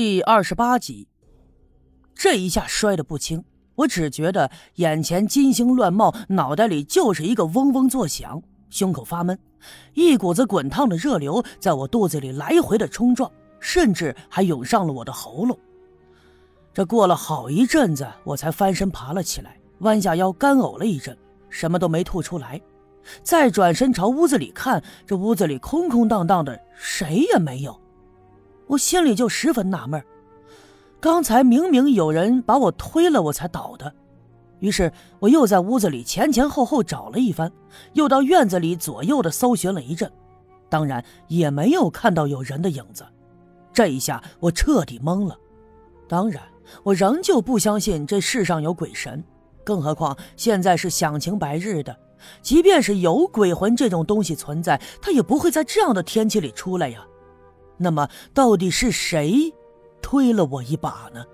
第二十八集，这一下摔得不轻，我只觉得眼前金星乱冒，脑袋里就是一个嗡嗡作响，胸口发闷，一股子滚烫的热流在我肚子里来回的冲撞，甚至还涌上了我的喉咙。这过了好一阵子，我才翻身爬了起来，弯下腰干呕了一阵，什么都没吐出来，再转身朝屋子里看，这屋子里空空荡荡的，谁也没有。我心里就十分纳闷刚才明明有人把我推了，我才倒的。于是我又在屋子里前前后后找了一番，又到院子里左右的搜寻了一阵，当然也没有看到有人的影子。这一下我彻底懵了。当然，我仍旧不相信这世上有鬼神，更何况现在是响晴白日的，即便是有鬼魂这种东西存在，它也不会在这样的天气里出来呀。那么到底是谁推了我一把呢？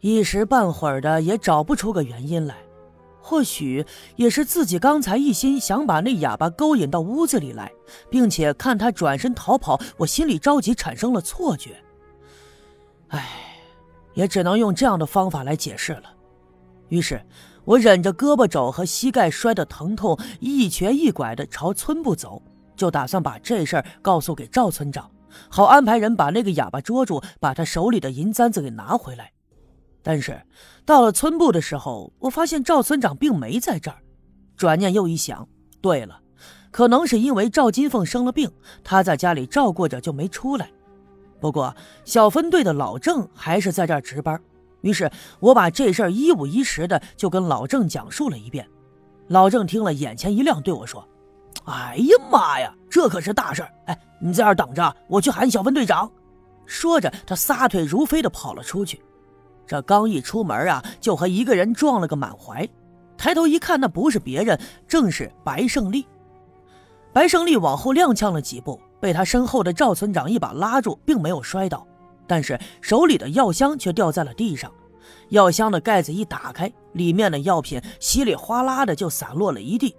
一时半会儿的也找不出个原因来，或许也是自己刚才一心想把那哑巴勾引到屋子里来，并且看他转身逃跑，我心里着急产生了错觉。唉，也只能用这样的方法来解释了。于是，我忍着胳膊肘和膝盖摔的疼痛，一瘸一拐的朝村部走。就打算把这事儿告诉给赵村长，好安排人把那个哑巴捉住，把他手里的银簪子给拿回来。但是到了村部的时候，我发现赵村长并没在这儿。转念又一想，对了，可能是因为赵金凤生了病，他在家里照顾着就没出来。不过小分队的老郑还是在这儿值班，于是我把这事儿一五一十的就跟老郑讲述了一遍。老郑听了，眼前一亮，对我说。哎呀妈呀，这可是大事儿！哎，你在这等着，我去喊小分队长。说着，他撒腿如飞的跑了出去。这刚一出门啊，就和一个人撞了个满怀。抬头一看，那不是别人，正是白胜利。白胜利往后踉跄了几步，被他身后的赵村长一把拉住，并没有摔倒，但是手里的药箱却掉在了地上。药箱的盖子一打开，里面的药品稀里哗啦的就散落了一地。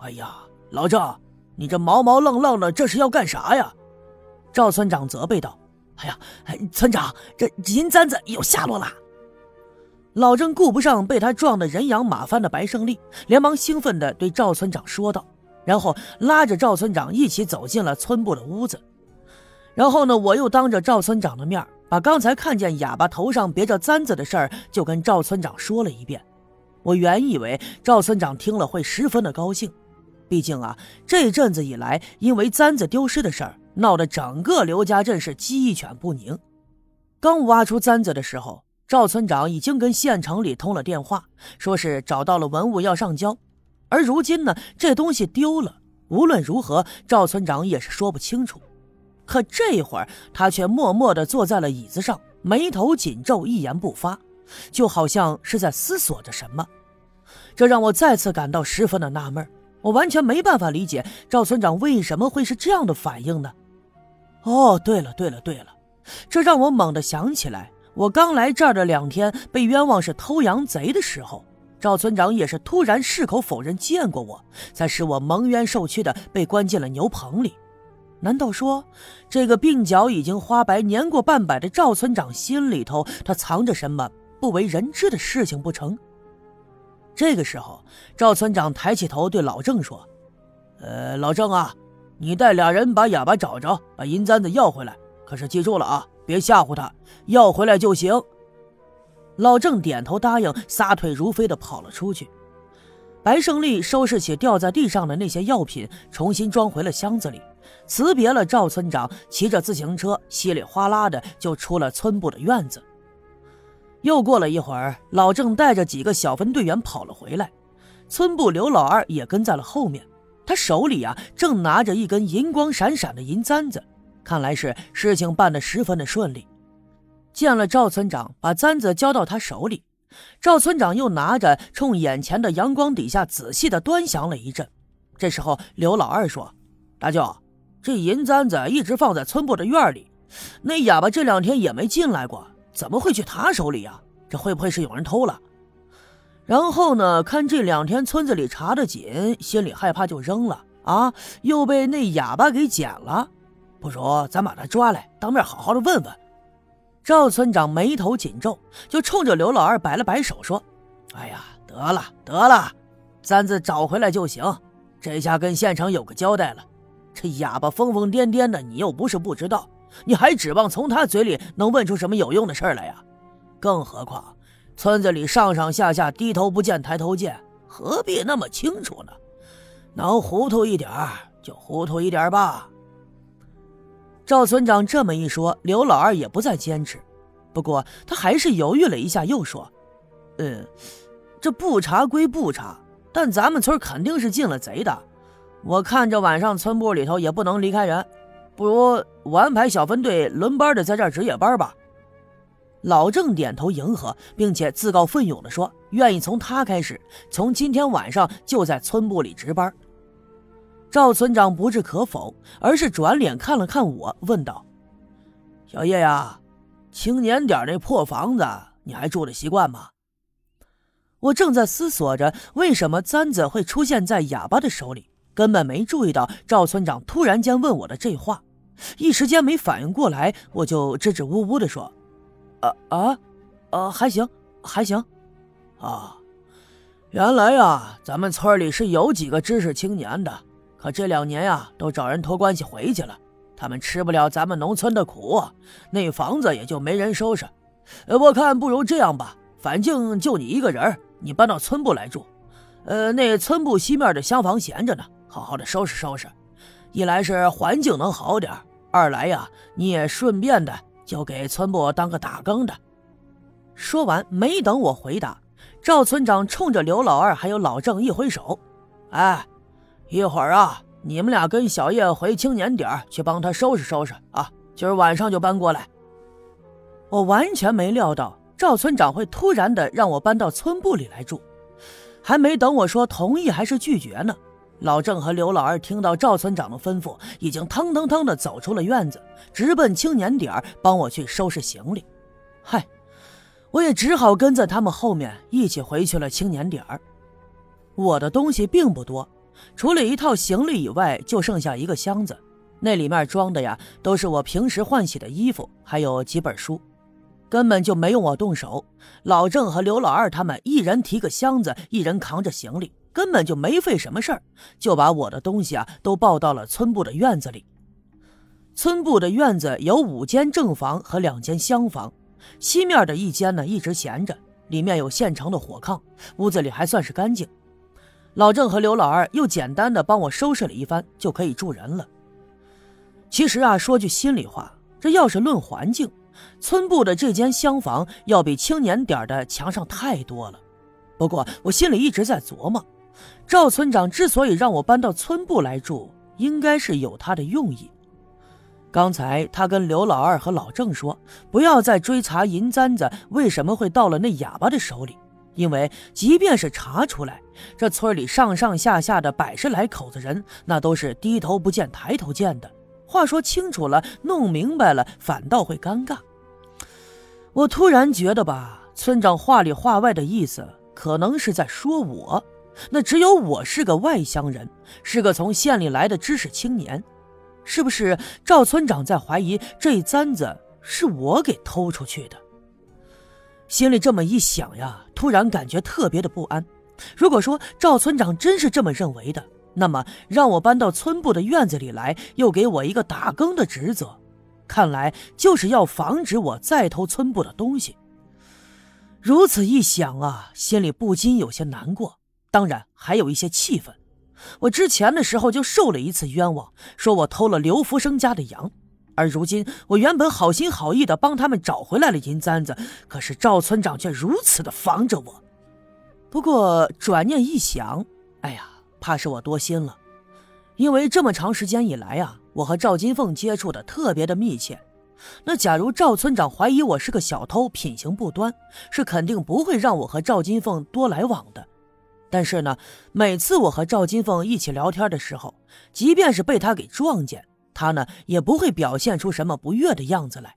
哎呀！老赵，你这毛毛愣愣的，这是要干啥呀？赵村长责备道：“哎呀，村长，这银簪子有下落了。”老郑顾不上被他撞得人仰马翻的白胜利，连忙兴奋地对赵村长说道，然后拉着赵村长一起走进了村部的屋子。然后呢，我又当着赵村长的面，把刚才看见哑巴头上别着簪子的事儿，就跟赵村长说了一遍。我原以为赵村长听了会十分的高兴。毕竟啊，这阵子以来，因为簪子丢失的事儿，闹得整个刘家镇是鸡犬不宁。刚挖出簪子的时候，赵村长已经跟县城里通了电话，说是找到了文物要上交。而如今呢，这东西丢了，无论如何，赵村长也是说不清楚。可这会儿，他却默默地坐在了椅子上，眉头紧皱，一言不发，就好像是在思索着什么。这让我再次感到十分的纳闷儿。我完全没办法理解赵村长为什么会是这样的反应呢？哦，对了，对了，对了，这让我猛地想起来，我刚来这儿的两天被冤枉是偷羊贼的时候，赵村长也是突然矢口否认见过我，才使我蒙冤受屈的被关进了牛棚里。难道说这个鬓角已经花白、年过半百的赵村长心里头，他藏着什么不为人知的事情不成？这个时候，赵村长抬起头对老郑说：“呃，老郑啊，你带俩人把哑巴找着，把银簪子要回来。可是记住了啊，别吓唬他，要回来就行。”老郑点头答应，撒腿如飞的跑了出去。白胜利收拾起掉在地上的那些药品，重新装回了箱子里，辞别了赵村长，骑着自行车稀里哗啦的就出了村部的院子。又过了一会儿，老郑带着几个小分队员跑了回来，村部刘老二也跟在了后面。他手里啊正拿着一根银光闪闪的银簪子，看来是事情办得十分的顺利。见了赵村长，把簪子交到他手里，赵村长又拿着冲眼前的阳光底下仔细的端详了一阵。这时候，刘老二说：“大舅，这银簪子一直放在村部的院里，那哑巴这两天也没进来过。”怎么会去他手里呀？这会不会是有人偷了？然后呢？看这两天村子里查的紧，心里害怕就扔了啊！又被那哑巴给捡了。不如咱把他抓来，当面好好的问问。赵村长眉头紧皱，就冲着刘老二摆了摆手，说：“哎呀，得了得了，簪子找回来就行。这下跟县城有个交代了。这哑巴疯疯癫癫的，你又不是不知道，你还指望从他嘴里能问出什么有用的事来呀？更何况，村子里上上下下低头不见抬头见，何必那么清楚呢？能糊涂一点就糊涂一点吧。”赵村长这么一说，刘老二也不再坚持。不过他还是犹豫了一下，又说：“嗯，这不查归不查，但咱们村肯定是进了贼的。我看这晚上村部里头也不能离开人，不如我安排小分队轮班的在这儿值夜班吧。”老郑点头迎合，并且自告奋勇地说：“愿意从他开始，从今天晚上就在村部里值班。”赵村长不置可否，而是转脸看了看我，问道：“小叶呀，青年点那破房子，你还住的习惯吗？”我正在思索着为什么簪子会出现在哑巴的手里，根本没注意到赵村长突然间问我的这话，一时间没反应过来，我就支支吾吾的说：“啊啊，呃，还行，还行，啊，原来呀，咱们村里是有几个知识青年的。”可这两年呀，都找人托关系回去了，他们吃不了咱们农村的苦，那房子也就没人收拾。我看不如这样吧，反正就你一个人，你搬到村部来住。呃，那村部西面的厢房闲着呢，好好的收拾收拾。一来是环境能好点，二来呀，你也顺便的就给村部当个打更的。说完，没等我回答，赵村长冲着刘老二还有老郑一挥手：“哎。”一会儿啊，你们俩跟小叶回青年点去帮他收拾收拾啊！今儿晚上就搬过来。我完全没料到赵村长会突然的让我搬到村部里来住，还没等我说同意还是拒绝呢，老郑和刘老二听到赵村长的吩咐，已经腾腾腾的走出了院子，直奔青年点帮我去收拾行李。嗨，我也只好跟在他们后面一起回去了青年点我的东西并不多。除了一套行李以外，就剩下一个箱子，那里面装的呀都是我平时换洗的衣服，还有几本书，根本就没用我动手。老郑和刘老二他们一人提个箱子，一人扛着行李，根本就没费什么事儿，就把我的东西啊都抱到了村部的院子里。村部的院子有五间正房和两间厢房，西面的一间呢一直闲着，里面有现成的火炕，屋子里还算是干净。老郑和刘老二又简单的帮我收拾了一番，就可以住人了。其实啊，说句心里话，这要是论环境，村部的这间厢房要比青年点的强上太多了。不过我心里一直在琢磨，赵村长之所以让我搬到村部来住，应该是有他的用意。刚才他跟刘老二和老郑说，不要再追查银簪子为什么会到了那哑巴的手里。因为即便是查出来，这村里上上下下的百十来口子人，那都是低头不见抬头见的。话说清楚了，弄明白了，反倒会尴尬。我突然觉得吧，村长话里话外的意思，可能是在说我。那只有我是个外乡人，是个从县里来的知识青年，是不是赵村长在怀疑这簪子是我给偷出去的？心里这么一想呀，突然感觉特别的不安。如果说赵村长真是这么认为的，那么让我搬到村部的院子里来，又给我一个打更的职责，看来就是要防止我再偷村部的东西。如此一想啊，心里不禁有些难过，当然还有一些气愤。我之前的时候就受了一次冤枉，说我偷了刘福生家的羊。而如今，我原本好心好意的帮他们找回来了银簪子，可是赵村长却如此的防着我。不过转念一想，哎呀，怕是我多心了，因为这么长时间以来啊，我和赵金凤接触的特别的密切。那假如赵村长怀疑我是个小偷，品行不端，是肯定不会让我和赵金凤多来往的。但是呢，每次我和赵金凤一起聊天的时候，即便是被他给撞见。他呢也不会表现出什么不悦的样子来。